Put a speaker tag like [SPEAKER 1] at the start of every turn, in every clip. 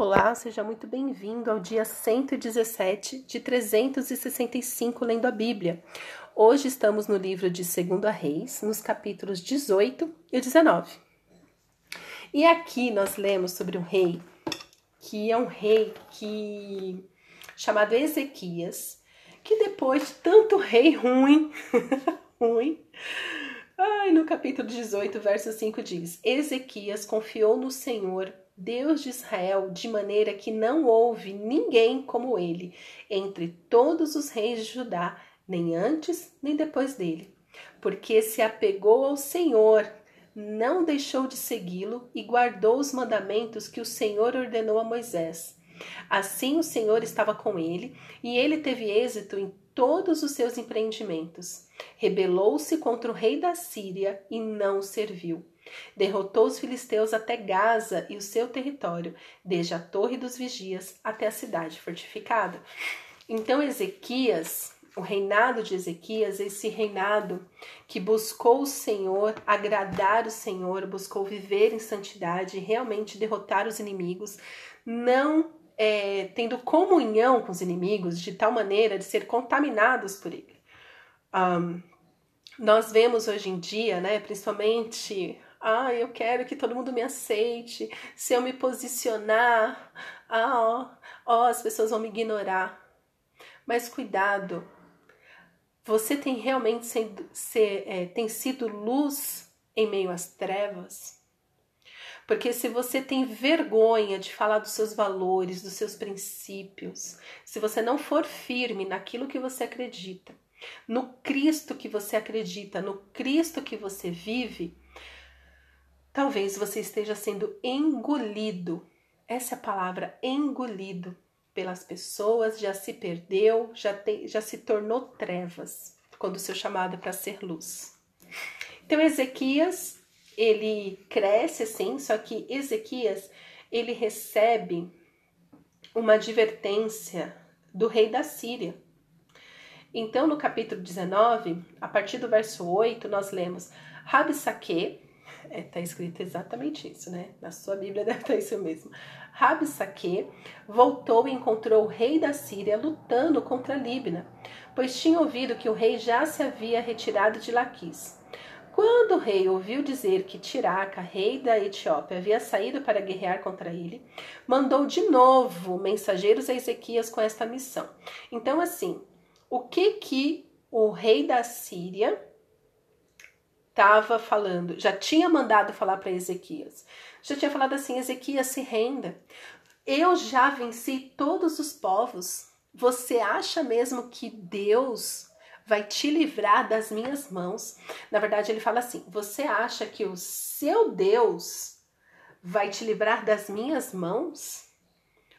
[SPEAKER 1] Olá, seja muito bem-vindo ao dia 117 de 365 lendo a Bíblia. Hoje estamos no livro de 2 Reis, nos capítulos 18 e 19. E aqui nós lemos sobre um rei que é um rei que chamado Ezequias, que depois de tanto rei ruim, ruim, ai, no capítulo 18, verso 5 diz: Ezequias confiou no Senhor Deus de Israel, de maneira que não houve ninguém como ele entre todos os reis de Judá, nem antes nem depois dele, porque se apegou ao Senhor, não deixou de segui-lo e guardou os mandamentos que o Senhor ordenou a Moisés. Assim o Senhor estava com ele, e ele teve êxito em todos os seus empreendimentos. Rebelou-se contra o rei da Síria e não serviu. Derrotou os filisteus até Gaza e o seu território, desde a Torre dos Vigias até a cidade fortificada. Então Ezequias, o reinado de Ezequias, esse reinado que buscou o Senhor, agradar o Senhor, buscou viver em santidade, realmente derrotar os inimigos, não é, tendo comunhão com os inimigos de tal maneira de ser contaminados por ele. Um, nós vemos hoje em dia, né, principalmente ah, eu quero que todo mundo me aceite. Se eu me posicionar, ah, ó, ó, as pessoas vão me ignorar. Mas cuidado, você tem realmente sendo, ser, é, tem sido luz em meio às trevas? Porque se você tem vergonha de falar dos seus valores, dos seus princípios, se você não for firme naquilo que você acredita, no Cristo que você acredita, no Cristo que você vive, Talvez você esteja sendo engolido. Essa é a palavra engolido pelas pessoas, já se perdeu, já, já se tornou trevas, quando o seu chamado é para ser luz. Então Ezequias, ele cresce assim, só que Ezequias, ele recebe uma advertência do rei da Síria. Então, no capítulo 19, a partir do verso 8, nós lemos: Rabsaque, é, tá escrito exatamente isso, né? Na sua Bíblia deve estar isso mesmo. Rabsaque voltou e encontrou o rei da Síria lutando contra Líbina, pois tinha ouvido que o rei já se havia retirado de Laquis. Quando o rei ouviu dizer que Tiraca, rei da Etiópia, havia saído para guerrear contra ele, mandou de novo mensageiros a Ezequias com esta missão. Então, assim, o que que o rei da Síria estava falando, já tinha mandado falar para Ezequias. Já tinha falado assim: Ezequias, se renda. Eu já venci todos os povos. Você acha mesmo que Deus vai te livrar das minhas mãos? Na verdade, ele fala assim: Você acha que o seu Deus vai te livrar das minhas mãos?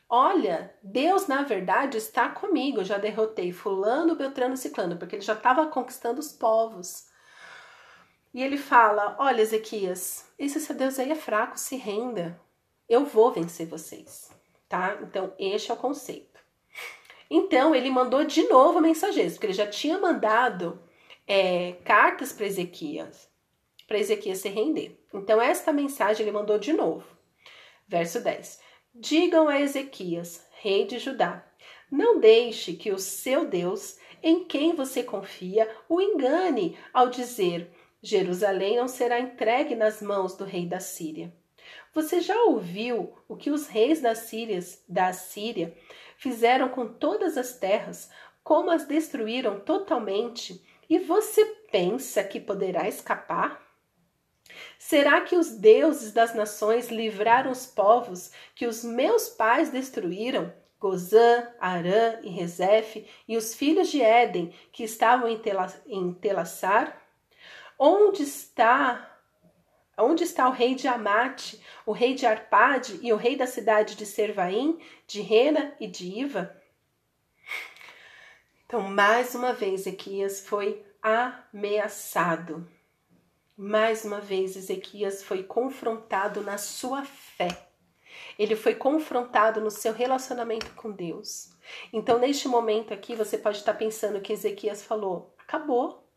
[SPEAKER 1] Olha, Deus na verdade está comigo. Eu já derrotei Fulano, Beltrano, Ciclano, porque ele já estava conquistando os povos. E ele fala: Olha, Ezequias, esse seu Deus aí é fraco, se renda. Eu vou vencer vocês, tá? Então, este é o conceito. Então, ele mandou de novo mensageiros, porque ele já tinha mandado é, cartas para Ezequias, para Ezequias se render. Então, esta mensagem ele mandou de novo. Verso 10: Digam a Ezequias, rei de Judá, não deixe que o seu Deus, em quem você confia, o engane ao dizer: Jerusalém não será entregue nas mãos do rei da Síria. Você já ouviu o que os reis da Síria, da Síria fizeram com todas as terras, como as destruíram totalmente, e você pensa que poderá escapar? Será que os deuses das nações livraram os povos que os meus pais destruíram? Gozã, Arã e Rezefe, e os filhos de Éden que estavam em Telassar? Onde está Onde está o rei de Amate, o rei de Arpade e o rei da cidade de Servaim, de Rena e de Iva? Então, mais uma vez, Ezequias foi ameaçado. Mais uma vez, Ezequias foi confrontado na sua fé. Ele foi confrontado no seu relacionamento com Deus. Então, neste momento aqui, você pode estar pensando que Ezequias falou: acabou,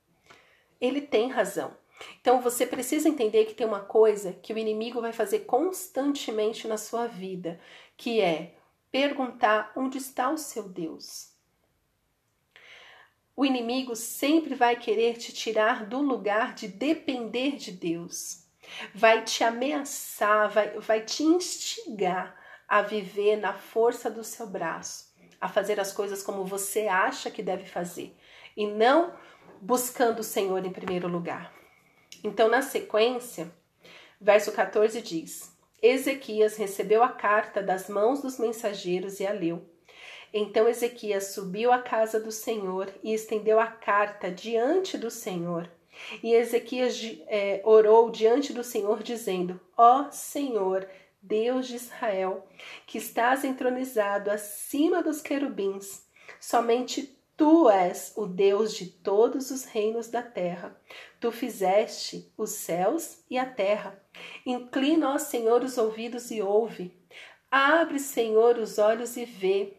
[SPEAKER 1] ele tem razão. Então você precisa entender que tem uma coisa que o inimigo vai fazer constantemente na sua vida, que é perguntar onde está o seu Deus. O inimigo sempre vai querer te tirar do lugar de depender de Deus. Vai te ameaçar, vai, vai te instigar a viver na força do seu braço, a fazer as coisas como você acha que deve fazer e não buscando o Senhor em primeiro lugar. Então, na sequência, verso 14 diz: Ezequias recebeu a carta das mãos dos mensageiros e a leu. Então Ezequias subiu à casa do Senhor e estendeu a carta diante do Senhor. E Ezequias é, orou diante do Senhor, dizendo: Ó Senhor, Deus de Israel, que estás entronizado acima dos querubins, somente tu és o Deus de todos os reinos da terra. Tu fizeste os céus e a terra. Inclina, ó Senhor, os ouvidos e ouve. Abre, Senhor, os olhos e vê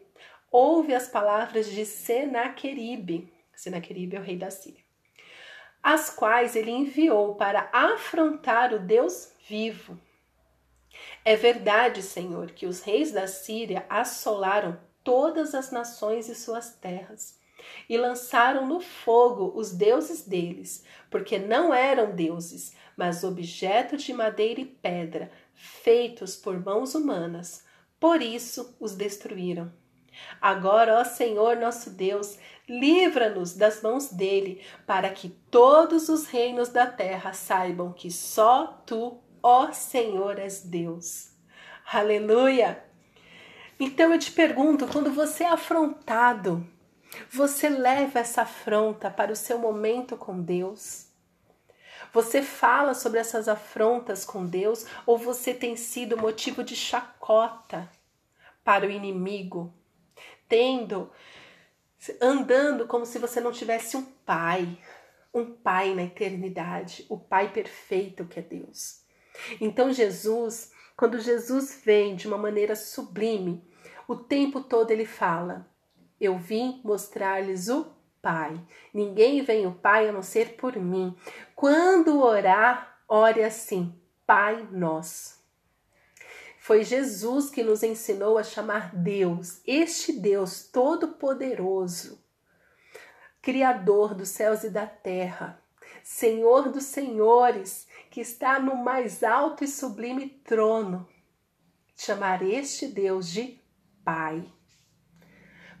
[SPEAKER 1] ouve as palavras de Senaqueribe, Senaqueribe é o rei da Síria, as quais ele enviou para afrontar o Deus vivo. É verdade, Senhor, que os reis da Síria assolaram todas as nações e suas terras e lançaram no fogo os deuses deles, porque não eram deuses, mas objetos de madeira e pedra, feitos por mãos humanas. Por isso os destruíram. Agora, ó Senhor nosso Deus, livra-nos das mãos dele, para que todos os reinos da terra saibam que só tu, ó Senhor, és Deus. Aleluia! Então eu te pergunto, quando você é afrontado, você leva essa afronta para o seu momento com Deus? Você fala sobre essas afrontas com Deus ou você tem sido motivo de chacota para o inimigo? tendo, andando como se você não tivesse um pai, um pai na eternidade, o pai perfeito que é Deus. Então Jesus, quando Jesus vem de uma maneira sublime, o tempo todo ele fala: Eu vim mostrar-lhes o Pai. Ninguém vem o Pai a não ser por mim. Quando orar, ore assim: Pai nosso. Foi Jesus que nos ensinou a chamar Deus, este Deus todo-poderoso, Criador dos céus e da terra, Senhor dos senhores, que está no mais alto e sublime trono. Chamar este Deus de Pai.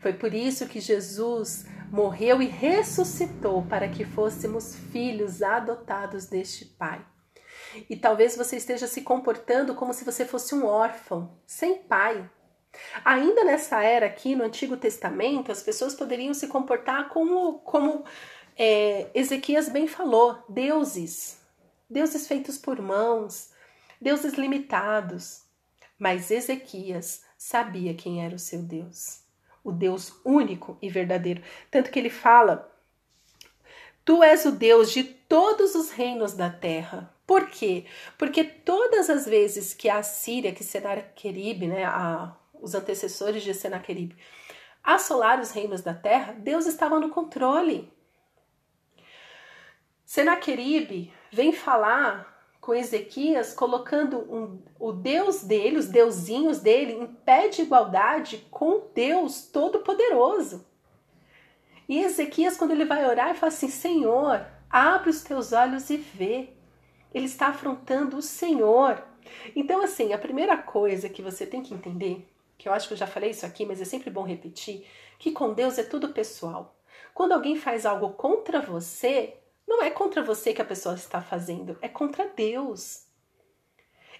[SPEAKER 1] Foi por isso que Jesus morreu e ressuscitou para que fôssemos filhos adotados deste Pai. E talvez você esteja se comportando como se você fosse um órfão, sem pai. Ainda nessa era aqui no Antigo Testamento, as pessoas poderiam se comportar como, como é, Ezequias bem falou, deuses, deuses feitos por mãos, deuses limitados. Mas Ezequias sabia quem era o seu Deus, o Deus único e verdadeiro. Tanto que ele fala: Tu és o Deus de todos os reinos da terra. Por quê? Porque todas as vezes que a Síria, que Senaqueribe, né, a, os antecessores de Senaqueribe, assolaram os reinos da terra, Deus estava no controle. Senaqueribe vem falar com Ezequias, colocando um, o Deus dele, os deusinhos dele, em pé de igualdade com Deus Todo-Poderoso. E Ezequias, quando ele vai orar, fala assim: Senhor, abre os teus olhos e vê ele está afrontando o Senhor. Então, assim, a primeira coisa que você tem que entender, que eu acho que eu já falei isso aqui, mas é sempre bom repetir, que com Deus é tudo pessoal. Quando alguém faz algo contra você, não é contra você que a pessoa está fazendo, é contra Deus.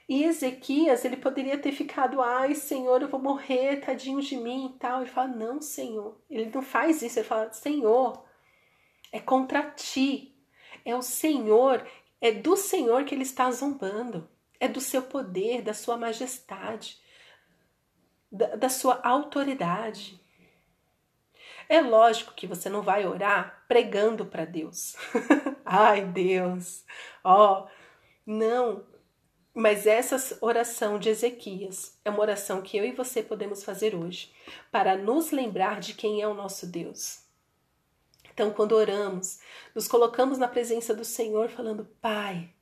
[SPEAKER 1] E Ezequias, ele poderia ter ficado, ai Senhor, eu vou morrer, tadinho de mim e tal. Ele fala, não, Senhor. Ele não faz isso, ele fala, Senhor, é contra ti. É o Senhor é do Senhor que ele está zombando, é do seu poder, da sua majestade, da, da sua autoridade. É lógico que você não vai orar pregando para Deus. Ai, Deus, ó, oh, não. Mas essa oração de Ezequias é uma oração que eu e você podemos fazer hoje para nos lembrar de quem é o nosso Deus. Então, quando oramos, nos colocamos na presença do Senhor, falando: Pai,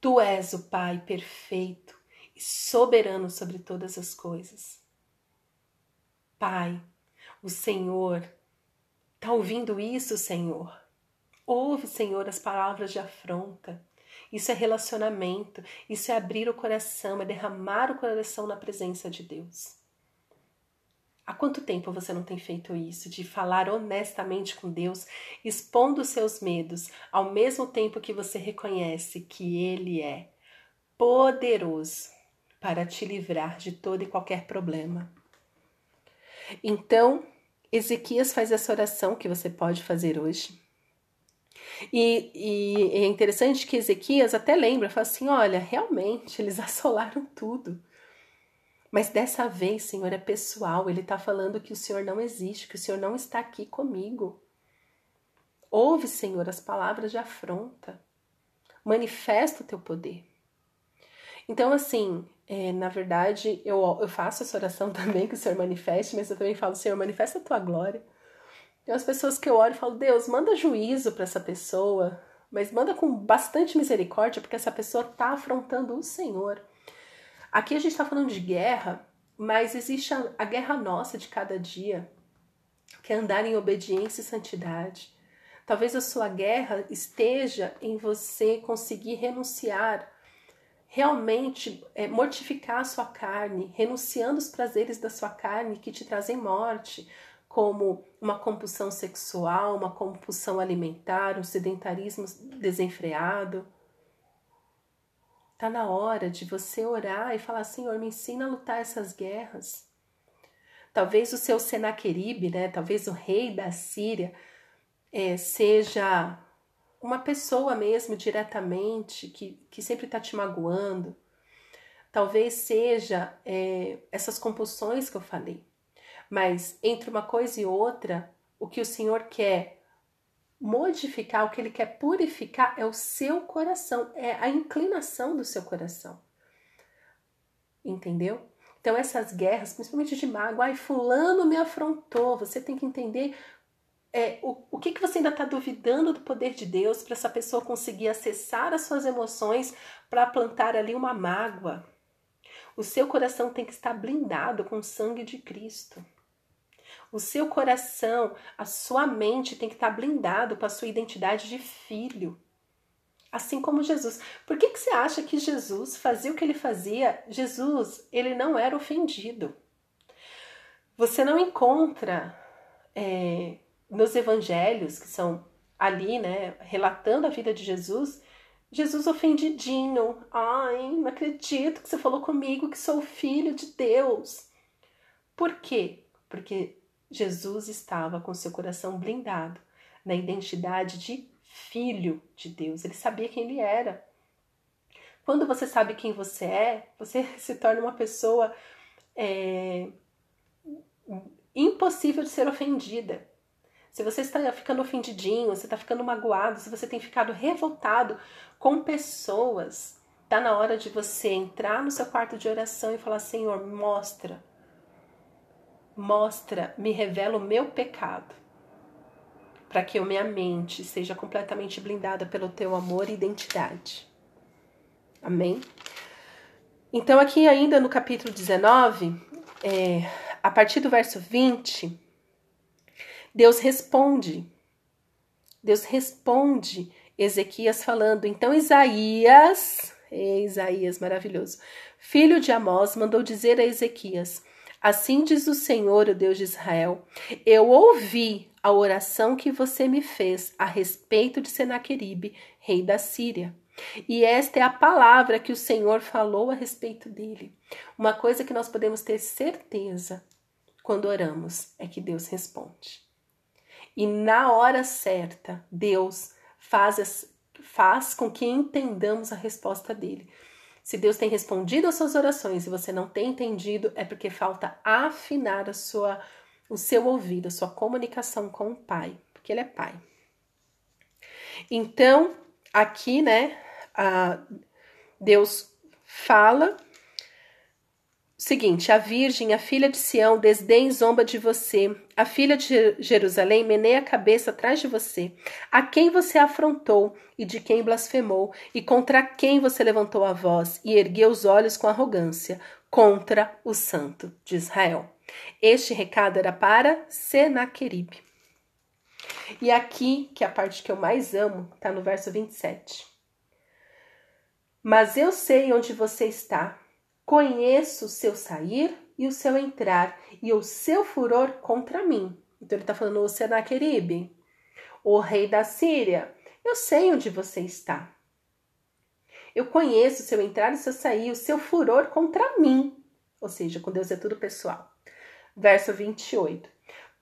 [SPEAKER 1] tu és o Pai perfeito e soberano sobre todas as coisas. Pai, o Senhor está ouvindo isso, Senhor? Ouve, Senhor, as palavras de afronta. Isso é relacionamento, isso é abrir o coração, é derramar o coração na presença de Deus. Há quanto tempo você não tem feito isso, de falar honestamente com Deus, expondo os seus medos, ao mesmo tempo que você reconhece que Ele é poderoso para te livrar de todo e qualquer problema? Então, Ezequias faz essa oração que você pode fazer hoje. E, e, é interessante que Ezequias até lembra, fala assim: olha, realmente eles assolaram tudo. Mas dessa vez, Senhor, é pessoal. Ele está falando que o Senhor não existe, que o Senhor não está aqui comigo. Ouve, Senhor, as palavras de afronta. Manifesta o teu poder. Então, assim, é, na verdade, eu, eu faço essa oração também que o Senhor manifeste, mas eu também falo, Senhor, manifesta a tua glória. Tem as pessoas que eu oro e falo, Deus, manda juízo para essa pessoa, mas manda com bastante misericórdia, porque essa pessoa está afrontando o Senhor. Aqui a gente está falando de guerra, mas existe a, a guerra nossa de cada dia, que é andar em obediência e santidade. Talvez a sua guerra esteja em você conseguir renunciar, realmente é, mortificar a sua carne, renunciando os prazeres da sua carne que te trazem morte, como uma compulsão sexual, uma compulsão alimentar, um sedentarismo desenfreado Está na hora de você orar e falar: Senhor, me ensina a lutar essas guerras. Talvez o seu Senaqueribe, né? Talvez o rei da Síria é, seja uma pessoa mesmo diretamente que, que sempre está te magoando. Talvez seja é, essas compulsões que eu falei. Mas entre uma coisa e outra, o que o Senhor quer modificar, o que ele quer purificar é o seu coração, é a inclinação do seu coração. Entendeu? Então, essas guerras, principalmente de mágoa, ai, fulano me afrontou, você tem que entender é, o, o que, que você ainda está duvidando do poder de Deus para essa pessoa conseguir acessar as suas emoções para plantar ali uma mágoa. O seu coração tem que estar blindado com o sangue de Cristo. O seu coração, a sua mente tem que estar blindado com a sua identidade de filho. Assim como Jesus. Por que, que você acha que Jesus fazia o que ele fazia? Jesus, ele não era ofendido. Você não encontra é, nos evangelhos, que são ali, né, relatando a vida de Jesus, Jesus ofendidinho. Ai, não acredito que você falou comigo que sou filho de Deus. Por quê? Porque Jesus estava com seu coração blindado na identidade de filho de Deus. Ele sabia quem ele era. Quando você sabe quem você é, você se torna uma pessoa é, impossível de ser ofendida. Se você está ficando ofendidinho, você está ficando magoado, se você tem ficado revoltado com pessoas, está na hora de você entrar no seu quarto de oração e falar: Senhor, mostra mostra, me revela o meu pecado, para que a minha mente seja completamente blindada pelo teu amor e identidade. Amém? Então, aqui ainda no capítulo 19, é, a partir do verso 20, Deus responde. Deus responde Ezequias falando, então Isaías, Isaías maravilhoso, filho de Amós, mandou dizer a Ezequias: Assim diz o Senhor, o Deus de Israel: Eu ouvi a oração que você me fez a respeito de Senaqueribe, rei da Síria. E esta é a palavra que o Senhor falou a respeito dele. Uma coisa que nós podemos ter certeza quando oramos é que Deus responde. E na hora certa, Deus faz, faz com que entendamos a resposta dele. Se Deus tem respondido às suas orações e você não tem entendido, é porque falta afinar a sua, o seu ouvido, a sua comunicação com o Pai, porque Ele é Pai. Então, aqui, né, Deus fala seguinte: a Virgem, a filha de Sião, desdém zomba de você. A filha de Jerusalém meneia a cabeça atrás de você. A quem você afrontou e de quem blasfemou, e contra quem você levantou a voz e ergueu os olhos com arrogância, contra o santo de Israel. Este recado era para Senaqueribe. E aqui, que é a parte que eu mais amo, está no verso 27. Mas eu sei onde você está Conheço o seu sair e o seu entrar e o seu furor contra mim. Então ele está falando o Senaqueribe, o rei da Síria. Eu sei onde você está. Eu conheço o seu entrar e o seu sair, o seu furor contra mim. Ou seja, com Deus é tudo pessoal. Verso 28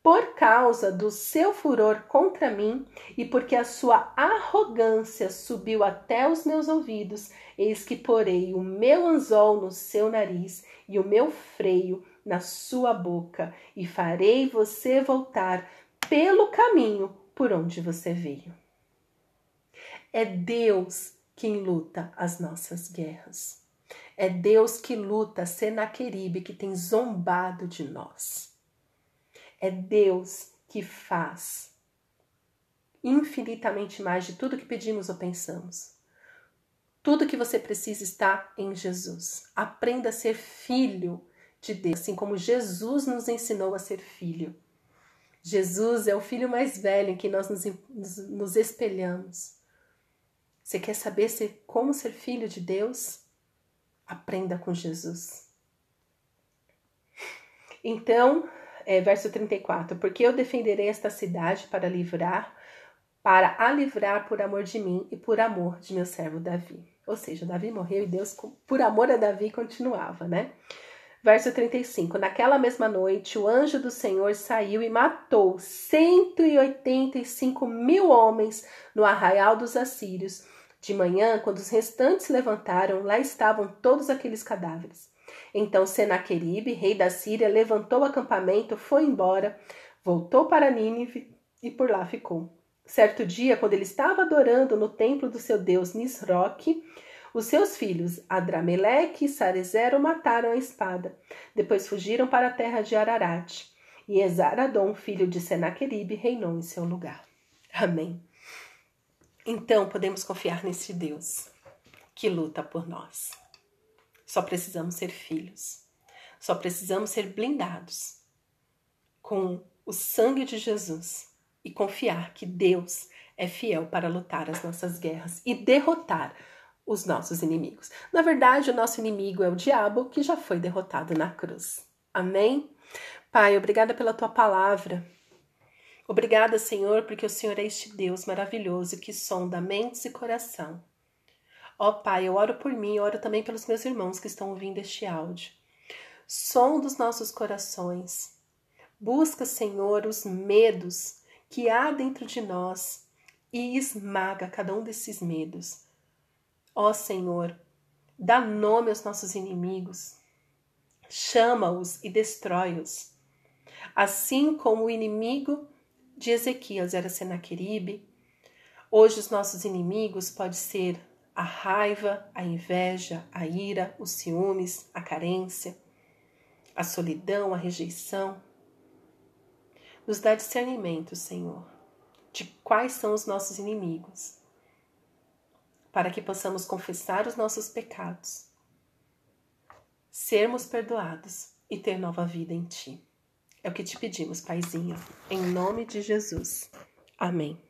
[SPEAKER 1] por causa do seu furor contra mim e porque a sua arrogância subiu até os meus ouvidos, eis que porei o meu anzol no seu nariz e o meu freio na sua boca, e farei você voltar pelo caminho por onde você veio. É Deus quem luta as nossas guerras. É Deus que luta Senaqueribe, que tem zombado de nós. É Deus que faz infinitamente mais de tudo que pedimos ou pensamos. Tudo que você precisa está em Jesus. Aprenda a ser filho de Deus, assim como Jesus nos ensinou a ser filho. Jesus é o filho mais velho em que nós nos, nos, nos espelhamos. Você quer saber como ser filho de Deus? Aprenda com Jesus. Então, é, verso 34, porque eu defenderei esta cidade para livrar, para a livrar por amor de mim e por amor de meu servo Davi. Ou seja, Davi morreu e Deus, por amor a Davi, continuava, né? Verso 35: Naquela mesma noite, o anjo do Senhor saiu e matou 185 mil homens no arraial dos assírios. De manhã, quando os restantes levantaram, lá estavam todos aqueles cadáveres. Então Senaqueribe, rei da Síria, levantou o acampamento, foi embora, voltou para Nínive e por lá ficou. Certo dia, quando ele estava adorando no templo do seu deus Nisroque, os seus filhos Adrameleque e Sarezer o mataram à espada. Depois fugiram para a terra de Ararat. E Esaradom, filho de Senaqueribe, reinou em seu lugar. Amém. Então podemos confiar nesse Deus que luta por nós. Só precisamos ser filhos. Só precisamos ser blindados com o sangue de Jesus e confiar que Deus é fiel para lutar as nossas guerras e derrotar os nossos inimigos. Na verdade, o nosso inimigo é o diabo que já foi derrotado na cruz. Amém? Pai, obrigada pela tua palavra. Obrigada, Senhor, porque o Senhor é este Deus maravilhoso que sonda mentes e coração. Ó Pai, eu oro por mim, oro também pelos meus irmãos que estão ouvindo este áudio. Som dos nossos corações. Busca, Senhor, os medos que há dentro de nós e esmaga cada um desses medos. Ó Senhor, dá nome aos nossos inimigos, chama-os e destrói-os. Assim como o inimigo de Ezequias era Senaqueribe, hoje os nossos inimigos pode ser a raiva, a inveja, a ira, os ciúmes, a carência, a solidão, a rejeição. Nos dá discernimento, Senhor, de quais são os nossos inimigos, para que possamos confessar os nossos pecados, sermos perdoados e ter nova vida em Ti. É o que te pedimos, Paizinho, em nome de Jesus. Amém.